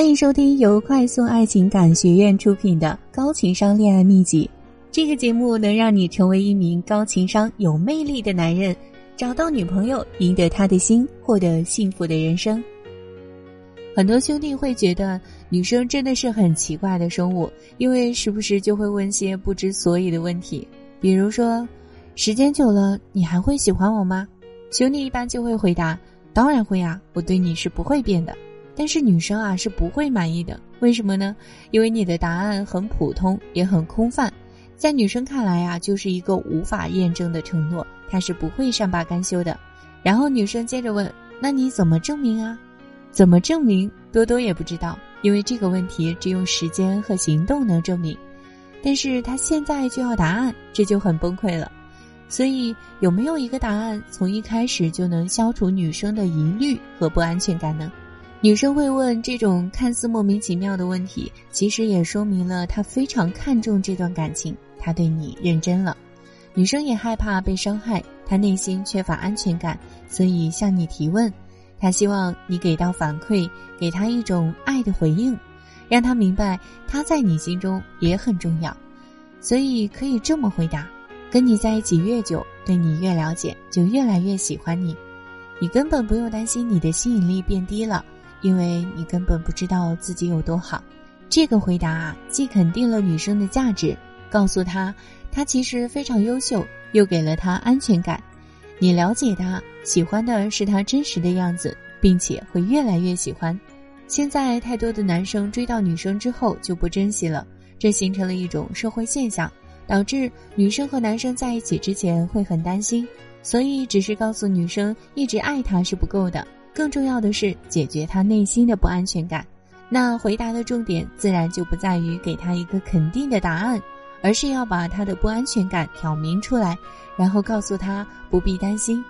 欢迎收听由快速爱情感学院出品的《高情商恋爱秘籍》。这个节目能让你成为一名高情商、有魅力的男人，找到女朋友，赢得她的心，获得幸福的人生。很多兄弟会觉得女生真的是很奇怪的生物，因为时不时就会问些不知所以的问题，比如说：“时间久了，你还会喜欢我吗？”兄弟一般就会回答：“当然会啊，我对你是不会变的。”但是女生啊是不会满意的，为什么呢？因为你的答案很普通，也很空泛，在女生看来啊，就是一个无法验证的承诺，她是不会善罢甘休的。然后女生接着问：“那你怎么证明啊？怎么证明？多多也不知道，因为这个问题只有时间和行动能证明。但是他现在就要答案，这就很崩溃了。所以有没有一个答案，从一开始就能消除女生的疑虑和不安全感呢？”女生会问这种看似莫名其妙的问题，其实也说明了她非常看重这段感情，她对你认真了。女生也害怕被伤害，她内心缺乏安全感，所以向你提问。她希望你给到反馈，给她一种爱的回应，让她明白她在你心中也很重要。所以可以这么回答：跟你在一起越久，对你越了解，就越来越喜欢你。你根本不用担心你的吸引力变低了。因为你根本不知道自己有多好，这个回答啊，既肯定了女生的价值，告诉她她其实非常优秀，又给了她安全感。你了解她，喜欢的是她真实的样子，并且会越来越喜欢。现在太多的男生追到女生之后就不珍惜了，这形成了一种社会现象，导致女生和男生在一起之前会很担心，所以只是告诉女生一直爱她是不够的。更重要的是解决他内心的不安全感，那回答的重点自然就不在于给他一个肯定的答案，而是要把他的不安全感挑明出来，然后告诉他不必担心，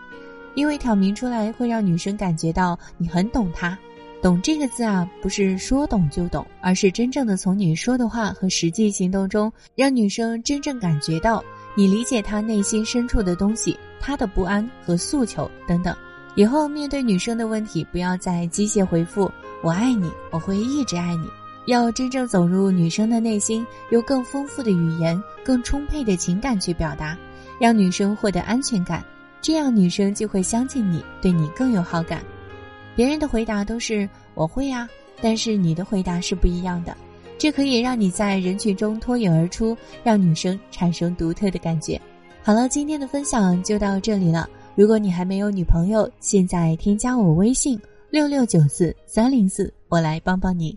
因为挑明出来会让女生感觉到你很懂她。懂这个字啊，不是说懂就懂，而是真正的从你说的话和实际行动中，让女生真正感觉到你理解她内心深处的东西，她的不安和诉求等等。以后面对女生的问题，不要再机械回复“我爱你，我会一直爱你”，要真正走入女生的内心，用更丰富的语言、更充沛的情感去表达，让女生获得安全感，这样女生就会相信你，对你更有好感。别人的回答都是“我会啊”，但是你的回答是不一样的，这可以让你在人群中脱颖而出，让女生产生独特的感觉。好了，今天的分享就到这里了。如果你还没有女朋友，现在添加我微信六六九四三零四，我来帮帮你。